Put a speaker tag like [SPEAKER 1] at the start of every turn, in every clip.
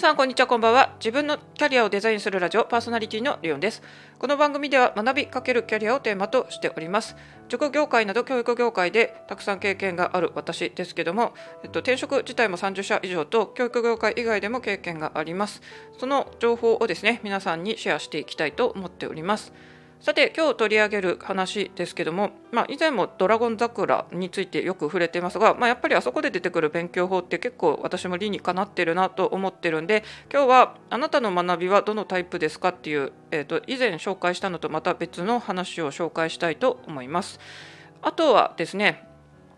[SPEAKER 1] さんこんにちはこんばんは。自分のキャリアをデザインするラジオパーソナリティのリオンです。この番組では学びかけるキャリアをテーマとしております。塾業界など教育業界でたくさん経験がある私ですけども、えっと、転職自体も30社以上と教育業界以外でも経験があります。その情報をですね皆さんにシェアしていきたいと思っております。さて今日取り上げる話ですけども、まあ、以前も「ドラゴン桜」についてよく触れてますが、まあ、やっぱりあそこで出てくる勉強法って結構私も理にかなってるなと思ってるんで今日は「あなたの学びはどのタイプですか?」っていう、えーと、以前紹介したのとまた別の話を紹介したいと思います。あとはですね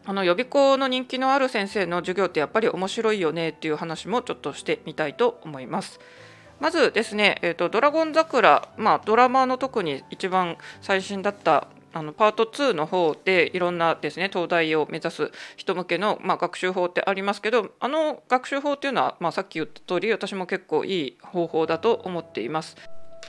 [SPEAKER 1] あの予備校の人気のある先生の授業ってやっぱり面白いよねっていう話もちょっとしてみたいと思います。まずですね、えーと、ドラゴン桜、まあ、ドラマの特に一番最新だったあのパート2の方でいろんなですね東大を目指す人向けの、まあ、学習法ってありますけどあの学習法っていうのは、まあ、さっき言った通り私も結構いい方法だと思っています。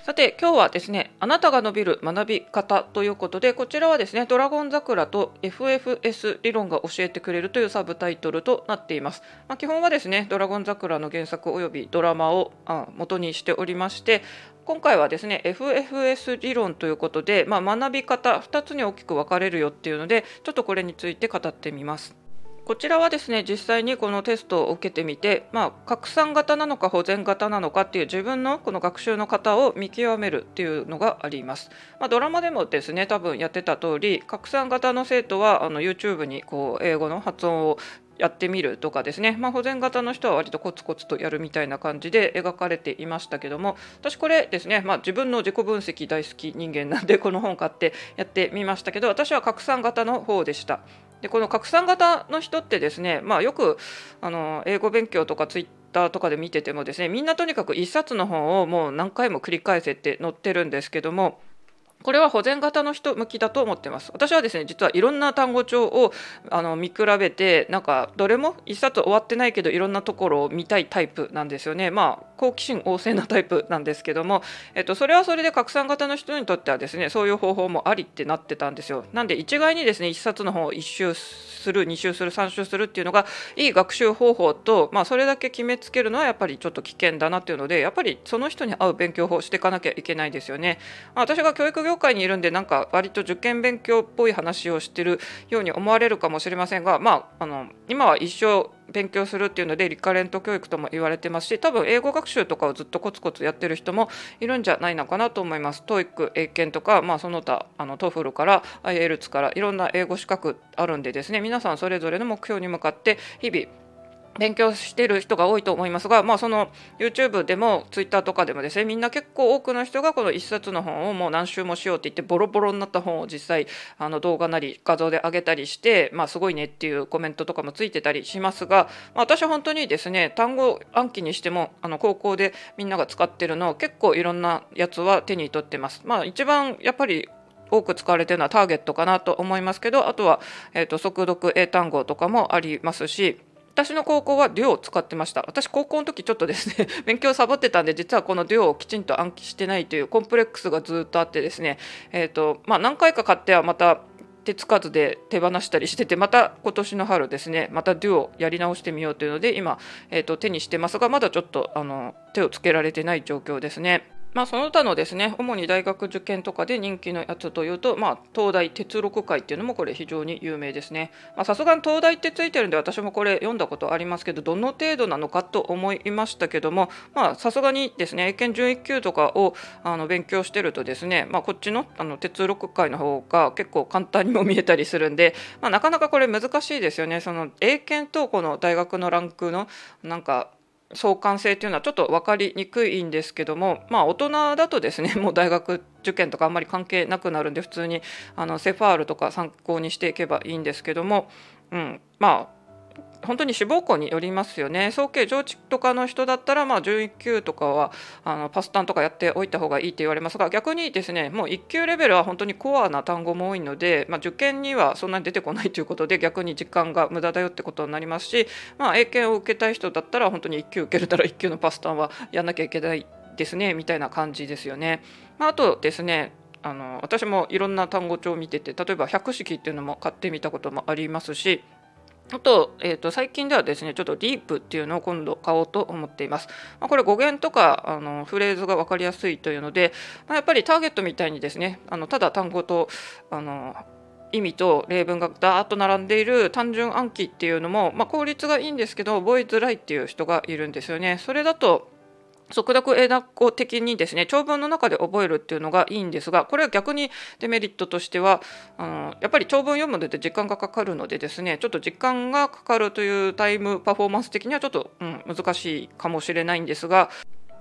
[SPEAKER 1] さて今日はですねあなたが伸びる学び方ということでこちらはですねドラゴン桜と FFS 理論が教えてくれるというサブタイトルとなっています、まあ、基本はですねドラゴン桜の原作およびドラマを元にしておりまして今回はですね FFS 理論ということで、まあ、学び方2つに大きく分かれるよっていうのでちょっとこれについて語ってみます。こちらはですね実際にこのテストを受けてみて、まあ、拡散型なのか保全型なのかっていう自分のこの学習の型を見極めるっていうのがあります。まあ、ドラマでもですね多分やってた通り拡散型の生徒はあの YouTube にこう英語の発音をやってみるとかですね、まあ、保全型の人は割とコツコツとやるみたいな感じで描かれていましたけども私これですね、まあ、自分の自己分析大好き人間なんでこの本買ってやってみましたけど私は拡散型の方でした。でこの拡散型の人ってですね、まあ、よくあの英語勉強とかツイッターとかで見ててもですねみんなとにかく1冊の本をもう何回も繰り返せって載ってるんですけどもこれは保全型の人向きだと思ってます。私はですね、実はいろんな単語帳をあの見比べて、なんかどれも一冊終わってないけどいろんなところを見たいタイプなんですよね。まあ好奇心旺盛なタイプなんですけども、えっとそれはそれで拡散型の人にとってはですね、そういう方法もありってなってたんですよ。なんで一概にですね、一冊の本を一周する、二周する、三周するっていうのがいい学習方法と、まあそれだけ決めつけるのはやっぱりちょっと危険だなっていうので、やっぱりその人に合う勉強法をしていかなきゃいけないですよね。まあ、私が教育業界にいるんでなんか割と受験勉強っぽい話をしてるように思われるかもしれませんが、まあ、あの今は一生勉強するっていうのでリカレント教育とも言われてますし多分英語学習とかをずっとコツコツやってる人もいるんじゃないのかなと思います。TOEIC 英検とか、まあ、その他あの TOEFL から IELTS からいろんな英語資格あるんでですね皆さんそれぞれの目標に向かって日々勉強してる人が多いと思いますが、まあ、その YouTube でも Twitter とかでもですねみんな結構多くの人がこの1冊の本をもう何周もしようって言ってボロボロになった本を実際あの動画なり画像で上げたりして、まあ、すごいねっていうコメントとかもついてたりしますが、まあ、私は本当にですね単語暗記にしてもあの高校でみんなが使ってるのを結構いろんなやつは手に取ってます。まあ、一番やっぱり多く使われてるのはターゲットかなと思いますけどあとは、えーと速読英単語とかもありますし私の高校はデュオを使ってました私高校の時ちょっとですね 勉強サボってたんで実はこのデュオをきちんと暗記してないというコンプレックスがずっとあってですねえっ、ー、とまあ何回か買ってはまた手つかずで手放したりしててまた今年の春ですねまたデュオやり直してみようというので今、えーと手にしてますがまだちょっとあの手をつけられてない状況ですね。まあ、その他のですね主に大学受験とかで人気のやつというと、まあ、東大哲録会っていうのもこれ非常に有名ですね。さすがに東大ってついてるんで私もこれ読んだことありますけどどの程度なのかと思いましたけどもさすがにですね英検準1級とかをあの勉強してるとですね、まあ、こっちのあの哲録会の方が結構簡単にも見えたりするんで、まあ、なかなかこれ難しいですよね。その英検とこの大学のランクのなんか相関性というのはちょっと分かりにくいんですけどもまあ大人だとですね もう大学受験とかあんまり関係なくなるんで普通にあのセファールとか参考にしていけばいいんですけども、うん、まあ本当に志望校によりますよね早慶上智とかの人だったらまあ11級とかはあのパスタンとかやっておいた方がいいって言われますが逆にですねもう1級レベルは本当にコアな単語も多いので、まあ、受験にはそんなに出てこないということで逆に時間が無駄だよってことになりますし、まあ、英検を受けたい人だったら本当に1級受けるたら1級のパスタンはやんなきゃいけないですねみたいな感じですよね。まあ、あとですねあの私もいろんな単語帳を見てて例えば百式っていうのも買ってみたこともありますしあと,、えーと、最近ではですねちょっとディープっていうのを今度買おうと思っています。まあ、これ語源とかあのフレーズが分かりやすいというので、まあ、やっぱりターゲットみたいにですねあのただ単語とあの意味と例文がダーッと並んでいる単純暗記っていうのも、まあ、効率がいいんですけど覚えづらいっていう人がいるんですよね。それだと速読英単語的にですね長文の中で覚えるっていうのがいいんですがこれは逆にデメリットとしてはあのやっぱり長文読むので時間がかかるのでですねちょっと時間がかかるというタイムパフォーマンス的にはちょっと、うん、難しいかもしれないんですが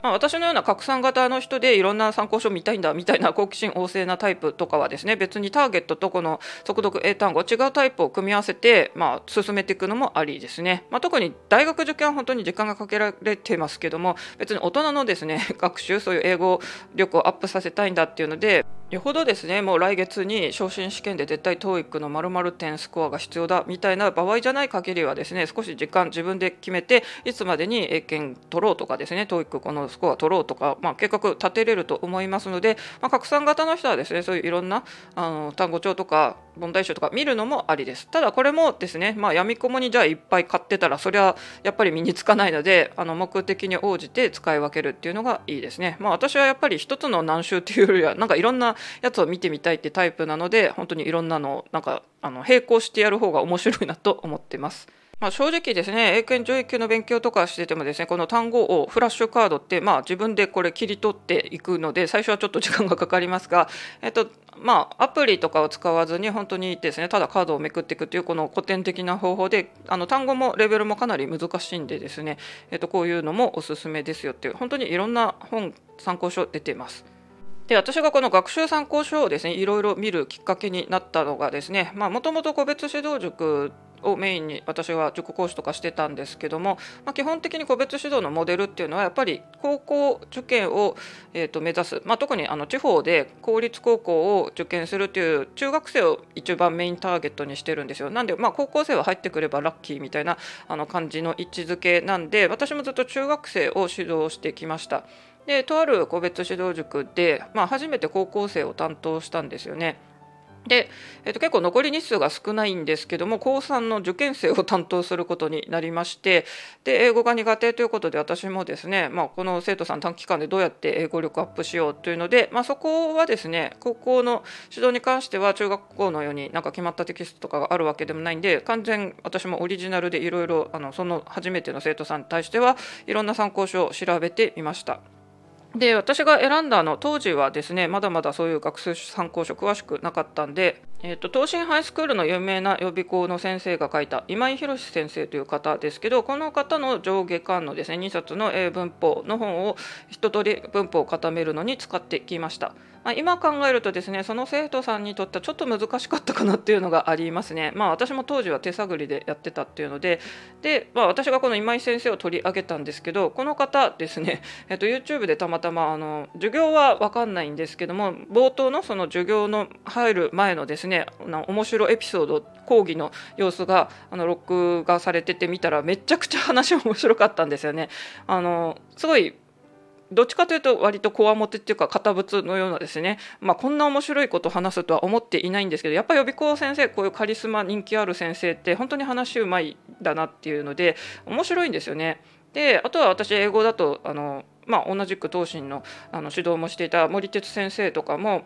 [SPEAKER 1] まあ、私のような拡散型の人でいろんな参考書を見たいんだみたいな好奇心旺盛なタイプとかはですね別にターゲットとこの速読英単語違うタイプを組み合わせて、まあ、進めていくのもありですね、まあ、特に大学受験は本当に時間がかけられてますけども別に大人のですね学習そういう英語力をアップさせたいんだっていうのでよほどですねもう来月に昇進試験で絶対 TOEIC の〇〇点スコアが必要だみたいな場合じゃない限りはですね少し時間自分で決めていつまでに英検取ろうとかですね TOEIC このスコア取ろうとか、まあ、計画立てれると思いますので、まあ、拡散型の人はですねそういういろんなあの単語帳とか問題集とか見るのもありですただこれもですね、まあ、闇雲にじゃあいっぱい買ってたらそれはやっぱり身につかないのであの目的に応じて使い分けるっていうのがいいですね、まあ、私はやっぱり一つの難集というよりはなんかいろんなやつを見てみたいってタイプなので本当にいろんなのなんかあの並行してやる方が面白いなと思ってます。まあ、正直ですね英検上位級の勉強とかしててもですねこの単語をフラッシュカードって、まあ、自分でこれ切り取っていくので最初はちょっと時間がかかりますが、えっとまあ、アプリとかを使わずに本当にですねただカードをめくっていくというこの古典的な方法であの単語もレベルもかなり難しいんでですね、えっと、こういうのもおすすめですよっていう本当にいろんな本参考書出てます。で私がこの学習参考書をですねいろいろ見るきっかけになったのがですねもともと個別指導塾をメインに私は塾講師とかしてたんですけども、まあ、基本的に個別指導のモデルっていうのはやっぱり高校受験を、えー、と目指す、まあ、特にあの地方で公立高校を受験するっていう中学生を一番メインターゲットにしてるんですよなんで、まあ、高校生は入ってくればラッキーみたいなあの感じの位置づけなんで私もずっと中学生を指導してきました。でとある個別指導塾で、まあ、初めて高校生を担当したんですよね。で、えー、と結構残り日数が少ないんですけども高3の受験生を担当することになりましてで英語が苦手ということで私もですね、まあ、この生徒さん短期間でどうやって英語力アップしようというので、まあ、そこはですね高校の指導に関しては中学校のようになんか決まったテキストとかがあるわけでもないんで完全私もオリジナルでいろいろその初めての生徒さんに対してはいろんな参考書を調べてみました。で私が選んだの当時はですねまだまだそういう学習参考書詳しくなかったんで、えーと、東進ハイスクールの有名な予備校の先生が書いた今井博先生という方ですけどこの方の上下巻のですね2冊の英文法の本を一通り文法を固めるのに使ってきました。まあ、今考えるとですねその生徒さんにとってはちょっと難しかったかなっていうのがありますね。まあ、私も当時は手探りでやってたっていうのでで、まあ、私がこの今井先生を取り上げたんですけどこの方ですね、えっと、YouTube でたまたまあの授業は分かんないんですけども冒頭のその授業の入る前のですねね面白いエピソード講義の様子があの録画されててみたらめちゃくちゃ話面白かったんですよね。あのすごいどっちかというと割とこわもてっていうか堅物のようなですね、まあ、こんな面白いことを話すとは思っていないんですけどやっぱり予備校先生こういうカリスマ人気ある先生って本当に話うまいだなっていうので面白いんですよね。であとは私英語だとあの、まあ、同じく東進のあの指導もしていた森哲先生とかも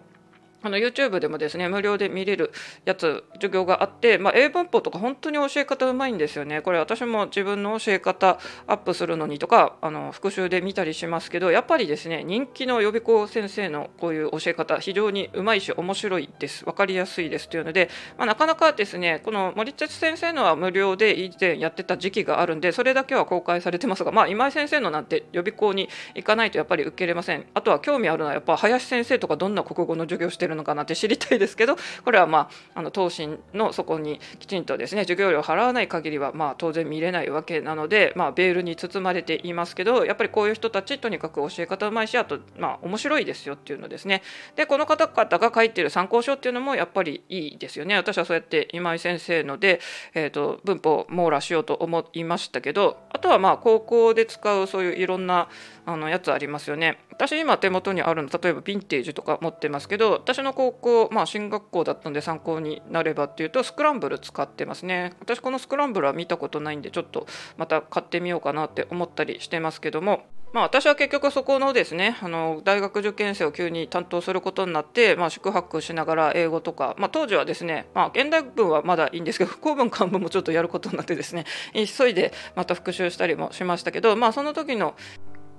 [SPEAKER 1] あの YouTube でもですね無料で見れるやつ授業があって、まあ、英文法とか本当に教え方うまいんですよね。これ私も自分の教え方アップするのにとかあの復習で見たりしますけどやっぱりですね人気の予備校先生のこういう教え方非常にうまいし面白いです。分かりやすいですというので、まあ、なかなかですねこの森哲先生のは無料で以前やってた時期があるんでそれだけは公開されてますが、まあ、今井先生のなんて予備校に行かないとやっぱり受けれません。あとは興味あるのはやっぱ林先生とかどんな国語の授業してるのかなって知りたいですけどこれはまああの東進のそこにきちんとですね授業料を払わない限りはまあ当然見れないわけなので、まあ、ベールに包まれていますけどやっぱりこういう人たちとにかく教え方うまいしあとまあ面白いですよっていうのですね。でこの方々が書いてる参考書っていうのもやっぱりいいですよね。私はそうやって今井先生ので、えーと、文法を網羅しようと思いましたけどあとはまあ高校で使うそういういろんなあのやつありますよね。私今手元にあるの例えばヴィンテージとか持ってますけど私の高校、まあ、進学校だったんで参考になればっていうとスクランブル使ってますね。私このスクランブルは見たことないんでちょっとまた買ってみようかなって思ったりしてますけども。まあ、私は結局そこのですねあの大学受験生を急に担当することになって、まあ、宿泊しながら英語とか、まあ、当時はですね、まあ、現代文はまだいいんですけど 公文漢文もちょっとやることになってですね急いでまた復習したりもしましたけど、まあ、その時の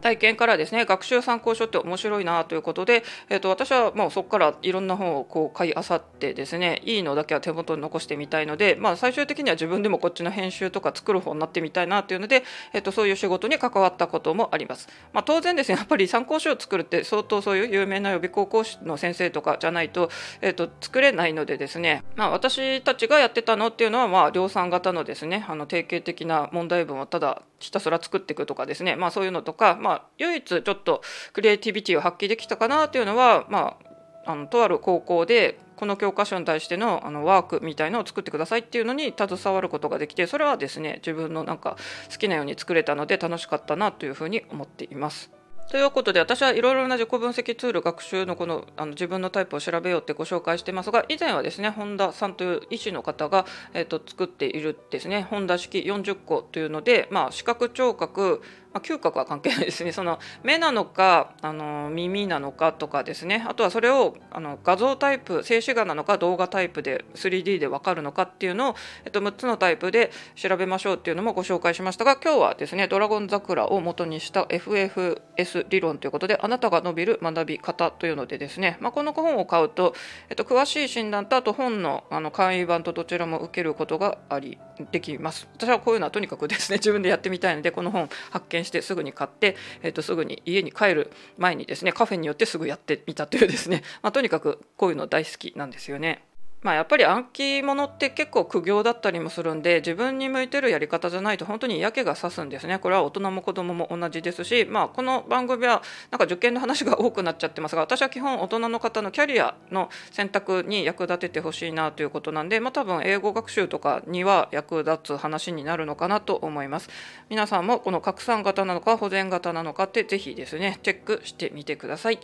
[SPEAKER 1] 体験からですね学習参考書って面白いなということで、えー、と私はもうそこからいろんな本をこう買いあさってですねいいのだけは手元に残してみたいので、まあ、最終的には自分でもこっちの編集とか作る本になってみたいなというので、えー、とそういう仕事に関わったこともあります。まあ、当然ですね やっぱり参考書を作るって相当そういう有名な予備高校講師の先生とかじゃないと,、えー、と作れないのでですね、まあ、私たちがやってたのっていうのは、まあ、量産型のですねあの定型的な問題文をただひたすら作っていくとかですね、まあ、そういうのとか、まあ、唯一ちょっとクリエイティビティを発揮できたかなというのは、まあ、あのとある高校でこの教科書に対してのあのワークみたいのを作ってくださいっていうのに携わることができてそれはですね自分のなんか好きなように作れたので楽しかったなというふうに思っています。ということで私はいろいろな自己分析ツール学習のこのあの自分のタイプを調べようってご紹介してますが以前はですね本田さんという医師の方が、えーと、作っているですね本田式40個というので、まあ、視覚聴覚まあ、嗅覚は関係ないですね。その目なのかあの耳なのかとかですね。あとはそれをあの画像タイプ静止画なのか動画タイプで 3D で分かるのかっていうのを、えっと、6つのタイプで調べましょうっていうのもご紹介しましたが今日はですね「ドラゴン桜」を元にした FFS 理論ということであなたが伸びる学び方というのでですね、まあ、この本を買うと、えっと、詳しい診断とあと本のあの簡易版とどちらも受けることがありできます。私はこういうのはとにかくですね自分でやってみたいのでこの本発見してすぐに買って、えー、とすぐに家に帰る前にですねカフェによってすぐやってみたというですね、まあ、とにかくこういうの大好きなんですよね。まあ、やっぱり暗記物って結構苦行だったりもするんで自分に向いてるやり方じゃないと本当に嫌気がさすんですねこれは大人も子供も同じですし、まあ、この番組はなんか受験の話が多くなっちゃってますが私は基本大人の方のキャリアの選択に役立ててほしいなということなんで、まあ、多分英語学習とかには役立つ話になるのかなと思います皆さんもこの拡散型なのか保全型なのかってぜひですねチェックしてみてください。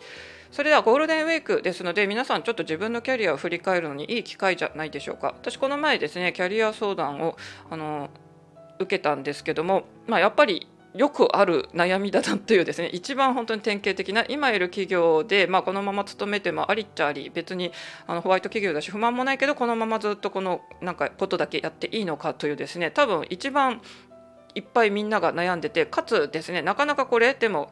[SPEAKER 1] それではゴールデンウィークですので皆さんちょっと自分のキャリアを振り返るのにいい機会じゃないでしょうか。私この前ですねキャリア相談をあの受けたんですけども、まあ、やっぱりよくある悩みだなというですね 一番本当に典型的な今いる企業で、まあ、このまま勤めてもありっちゃあり別にあのホワイト企業だし不満もないけどこのままずっとこのなんかことだけやっていいのかというですね多分一番いっぱいみんなが悩んでてかつですねなかなかこれでも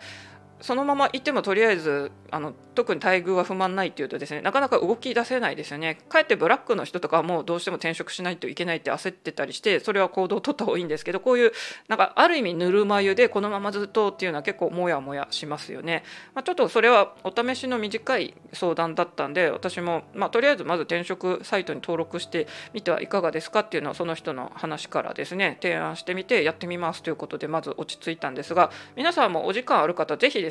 [SPEAKER 1] そのままいてもとりあえずあの特に待遇は不満ないっていうとですねなかなか動き出せないですよね。かえってブラックの人とかはもうどうしても転職しないといけないって焦ってたりしてそれは行動を取った方がいいんですけどこういうなんかある意味ぬるま湯でこのままずっとっていうのは結構モヤモヤしますよね、まあ、ちょっとそれはお試しの短い相談だったんで私も、まあ、とりあえずまず転職サイトに登録してみてはいかがですかっていうのをその人の話からですね提案してみてやってみますということでまず落ち着いたんですが皆さんもお時間ある方ぜひですね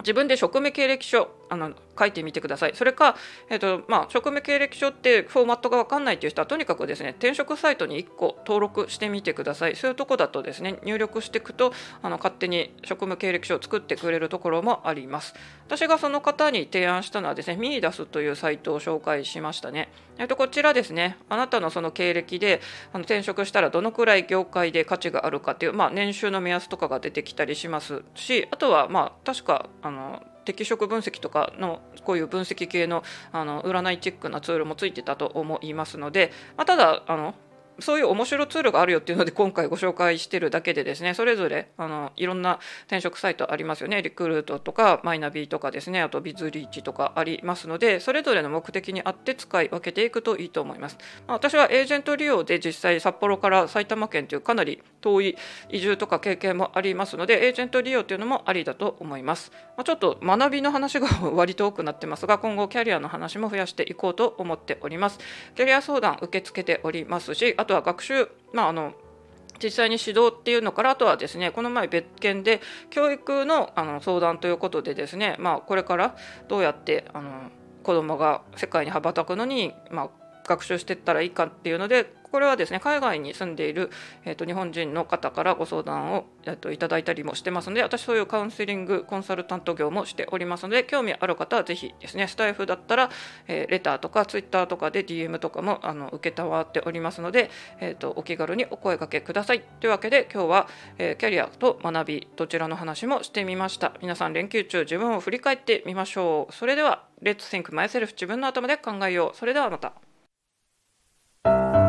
[SPEAKER 1] 自分で職務経歴書あの書いてみてください。それか、えーとまあ、職務経歴書ってフォーマットが分かんないという人はとにかくですね転職サイトに1個登録してみてください。そういうとこだとですね入力していくとあの勝手に職務経歴書を作ってくれるところもあります。私がその方に提案したのはですねミーダスというサイトを紹介しましたね。えー、とこちらですねあなたのその経歴であの転職したらどのくらい業界で価値があるかという、まあ、年収の目安とかが出てきたりしますしあとはまあ確かあの適色分析とかのこういう分析系のあの占いチェックなツールもついてたと思いますので、まあ、ただあのそういう面白ツールがあるよっていうので今回ご紹介してるだけでですねそれぞれあのいろんな転職サイトありますよね。リクルートとかマイナビとかですね。あとビズリーチとかありますのでそれぞれの目的に合って使い分けていくといいと思います、まあ、私はエージェント利用で実際札幌から埼玉県というかなり遠い移住とか経験もありますのでエージェント利用というのもありだと思います、まあ、ちょっと学びの話が割と多くなってますが今後キャリアの話も増やしていこうと思っております。キャリア相談受け付けておりますしとは学習まああの実際に指導っていうのからあとはですねこの前別件で教育のあの相談ということでですね、まあ、これからどうやってあの子どもが世界に羽ばたくのに、まあ、学習していったらいいかっていうのでこれはですね海外に住んでいる、えーと、日本人の方からご相談を、えーと、いただいたりもしてますので私そういうカウンセリングコンサルタント業もしておりますので興味ある方はぜひですねスタイフだったら、えー、レターとかツイッターとかで DM とかもあの承っておりますので、えーと、お気軽にお声掛けください。というわけで今日は、えー、キャリアと学びどちらの話もしてみました。皆さん連休中自分を振り返ってみましょう。それではレッツ think myself 自分の頭で考えよう。それではまた。Thank you.